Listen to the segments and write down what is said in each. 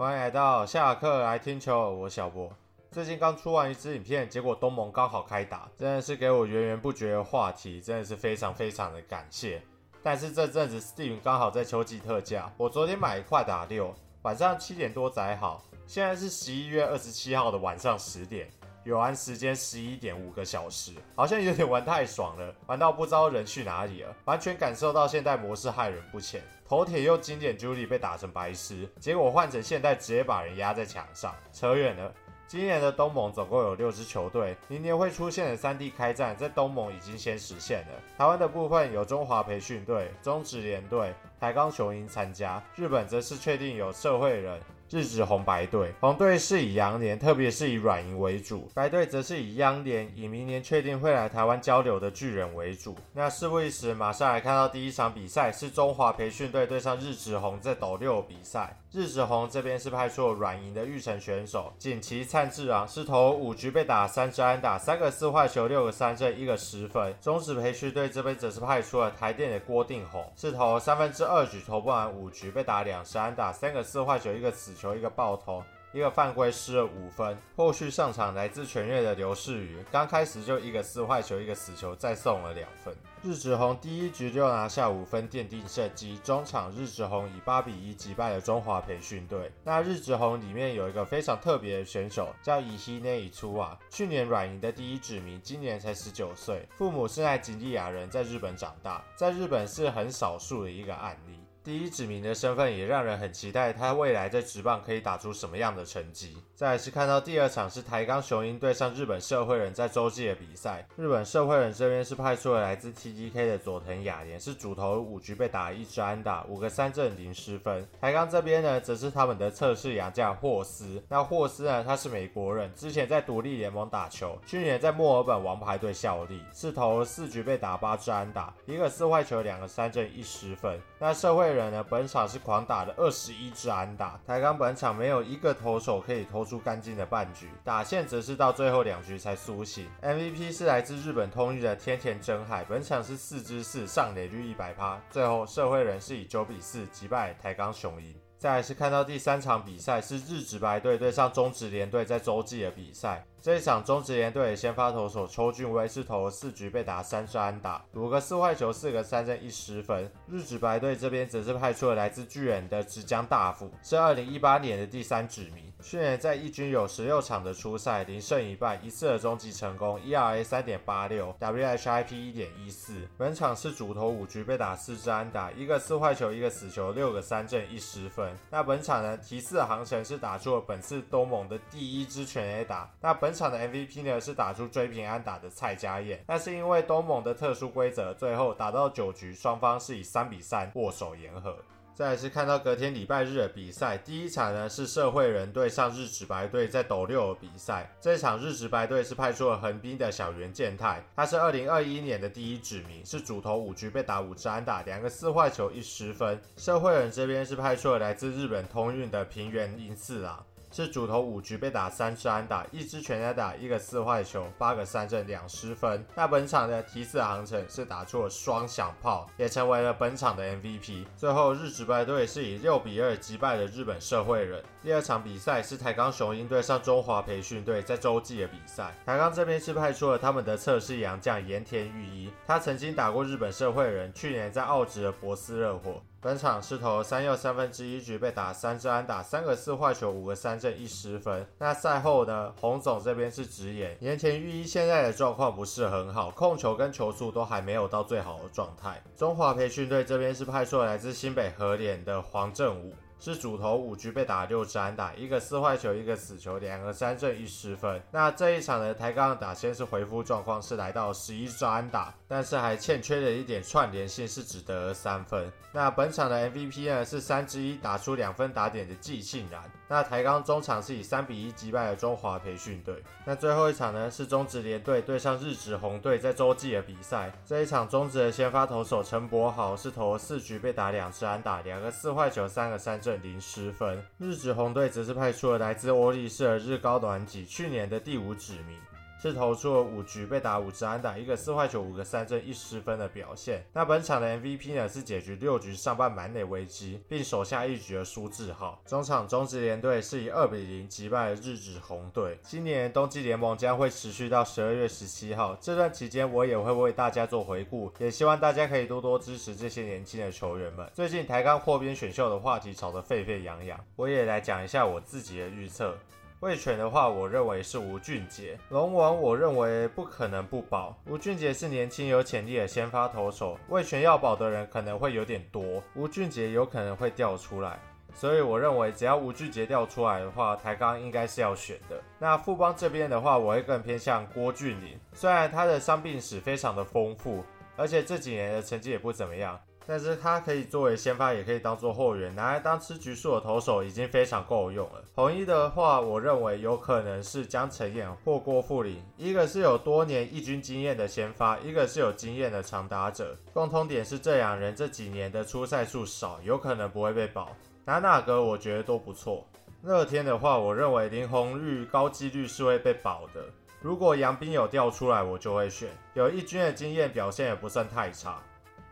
欢迎来到下课来听球，我小博。最近刚出完一支影片，结果东盟刚好开打，真的是给我源源不绝的话题，真的是非常非常的感谢。但是这阵子 Steam 刚好在秋季特价，我昨天买一块打六，晚上七点多载好，现在是十一月二十七号的晚上十点。游玩时间十一点五个小时，好像有点玩太爽了，玩到不知道人去哪里了，完全感受到现代模式害人不浅。头铁又经典，Julie 被打成白痴，结果换成现代直接把人压在墙上。扯远了，今年的东盟总共有六支球队，明年会出现的三地开战在东盟已经先实现了。台湾的部分有中华培训队、中职联队、台钢雄鹰参加，日本则是确定有社会人。日职红白队，红队是以羊年，特别是以软银为主；白队则是以央年，以明年确定会来台湾交流的巨人为主。那事不宜迟，马上来看到第一场比赛，是中华培训队对上日职红在斗六比赛。日子红这边是派出了软银的玉成选手锦旗灿志郎，是投五局被打三支安打，三个四坏球，六个三振，一个十分。中职培训队这边则是派出了台电的郭定宏，是投三分之二局投不完五局被打两支安打，三个四坏球，一个死球，一个爆头。一个犯规失了五分，后续上场来自全月的刘世宇，刚开始就一个四坏球，一个死球，再送了两分。日职红第一局就拿下五分，奠定胜机。中场日职红以八比一击败了中华培训队。那日职红里面有一个非常特别的选手，叫伊希内伊粗啊，去年软银的第一指名，今年才十九岁，父母是奈及利亚人，在日本长大，在日本是很少数的一个案例。第一指名的身份也让人很期待，他未来在职棒可以打出什么样的成绩。再来是看到第二场是台钢雄鹰对上日本社会人在洲际的比赛，日本社会人这边是派出了来自 TDK 的佐藤雅莲，是主投五局被打一支安打，五个三振零失分。台钢这边呢，则是他们的测试洋将霍斯，那霍斯呢，他是美国人，之前在独立联盟打球，去年在墨尔本王牌队效力，是投了四局被打八支安打，一个四坏球，两个三振一失分。那社会人呢？本场是狂打的二十一支安打，台钢本场没有一个投手可以投出干净的半局，打线则是到最后两局才苏醒。MVP 是来自日本通諭的天田真海，本场是四支四，上垒率一百趴。最后社会人是以九比四击败台钢雄鹰。再来是看到第三场比赛是日职白队对上中职联队在洲际的比赛。这一场中职联队的先发投手邱俊威是投了四局被打三支安打，五个四坏球，四个三振一失分。日职白队这边则是派出了来自巨人的直江大辅，是二零一八年的第三指名。去年在一军有十六场的初赛，零胜一败，一次的终极成功，ERA 三点八六，WHIP 一点一四。本场是主投五局被打四支安打，一个四坏球，一个死球，六个三振一失分。那本场呢，提四的航程是打出了本次东盟的第一支全 A 打。那本场的 MVP 呢是打出追平安打的蔡家燕，那是因为东盟的特殊规则，最后打到九局，双方是以三比三握手言和。再来是看到隔天礼拜日的比赛，第一场呢是社会人对上日职白队在斗六的比赛。这场日职白队是派出了横滨的小原健太，他是二零二一年的第一指名，是主投五局被打五支安打，两个四坏球一失分。社会人这边是派出了来自日本通运的平原英次郎。是主投五局被打三支安打，一支全垒打，一个四坏球，八个三振，两失分。那本场的提四航程是打出了双响炮，也成为了本场的 MVP。最后日职白队是以六比二击败了日本社会人。第二场比赛是台钢雄鹰对上中华培训队在洲际的比赛。台钢这边是派出了他们的测试洋将盐田裕一，他曾经打过日本社会人，去年在澳职的博斯热火。本场是投三又三分之一局被打三支安打，三个四坏球，五个三振一失分。那赛后呢，洪总这边是直言，盐田裕一现在的状况不是很好，控球跟球速都还没有到最好的状态。中华培训队这边是派出来自新北和联的黄振武。是主投五局被打六支安打，一个四坏球，一个死球，两个三振一失分。那这一场的抬杠打先是回复状况，是来到十一支安打，但是还欠缺了一点串联性，是只得了三分。那本场的 MVP 呢是三之一打出两分打点的季庆然。那台钢中场是以三比一击败了中华培训队。那最后一场呢是中职联队对上日职红队在洲际的比赛。这一场中职的先发投手陈柏豪是投了四局被打两次安打，两个四坏球，三个三振零失分。日职红队则是派出了来自欧力士的日高暖己，去年的第五指名。是投出了五局被打五支安打，一个四坏球，五个三振，一失分的表现。那本场的 MVP 呢是解决六局上半满垒危机，并守下一局的苏志浩。中场中职联队是以二比零击败了日职红队。今年冬季联盟将会持续到十二月十七号，这段期间我也会为大家做回顾，也希望大家可以多多支持这些年轻的球员们。最近台钢扩编选秀的话题炒得沸沸扬扬，我也来讲一下我自己的预测。味全的话，我认为是吴俊杰。龙王，我认为不可能不保。吴俊杰是年轻有潜力的先发投手，味全要保的人可能会有点多，吴俊杰有可能会掉出来，所以我认为只要吴俊杰掉出来的话，台钢应该是要选的。那富邦这边的话，我会更偏向郭俊麟，虽然他的伤病史非常的丰富，而且这几年的成绩也不怎么样。但是他可以作为先发，也可以当做后援，拿来当吃局数的投手已经非常够用了。红一的话，我认为有可能是江承燕或郭富林，一个是有多年一军经验的先发，一个是有经验的长打者。共通点是这两人这几年的出赛数少，有可能不会被保。拿哪个我觉得都不错。乐天的话，我认为林泓育高几率是会被保的。如果杨斌有调出来，我就会选。有一军的经验，表现也不算太差。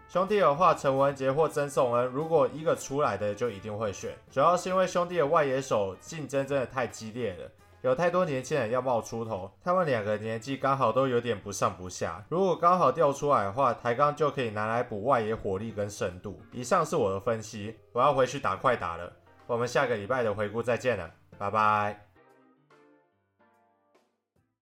兄弟的话，陈文杰或曾颂恩，如果一个出来的就一定会选，主要是因为兄弟的外野手竞争真的太激烈了，有太多年轻人要冒出头，他们两个年纪刚好都有点不上不下，如果刚好调出来的话，台钢就可以拿来补外野火力跟深度。以上是我的分析，我要回去打快打了，我们下个礼拜的回顾再见了，拜拜。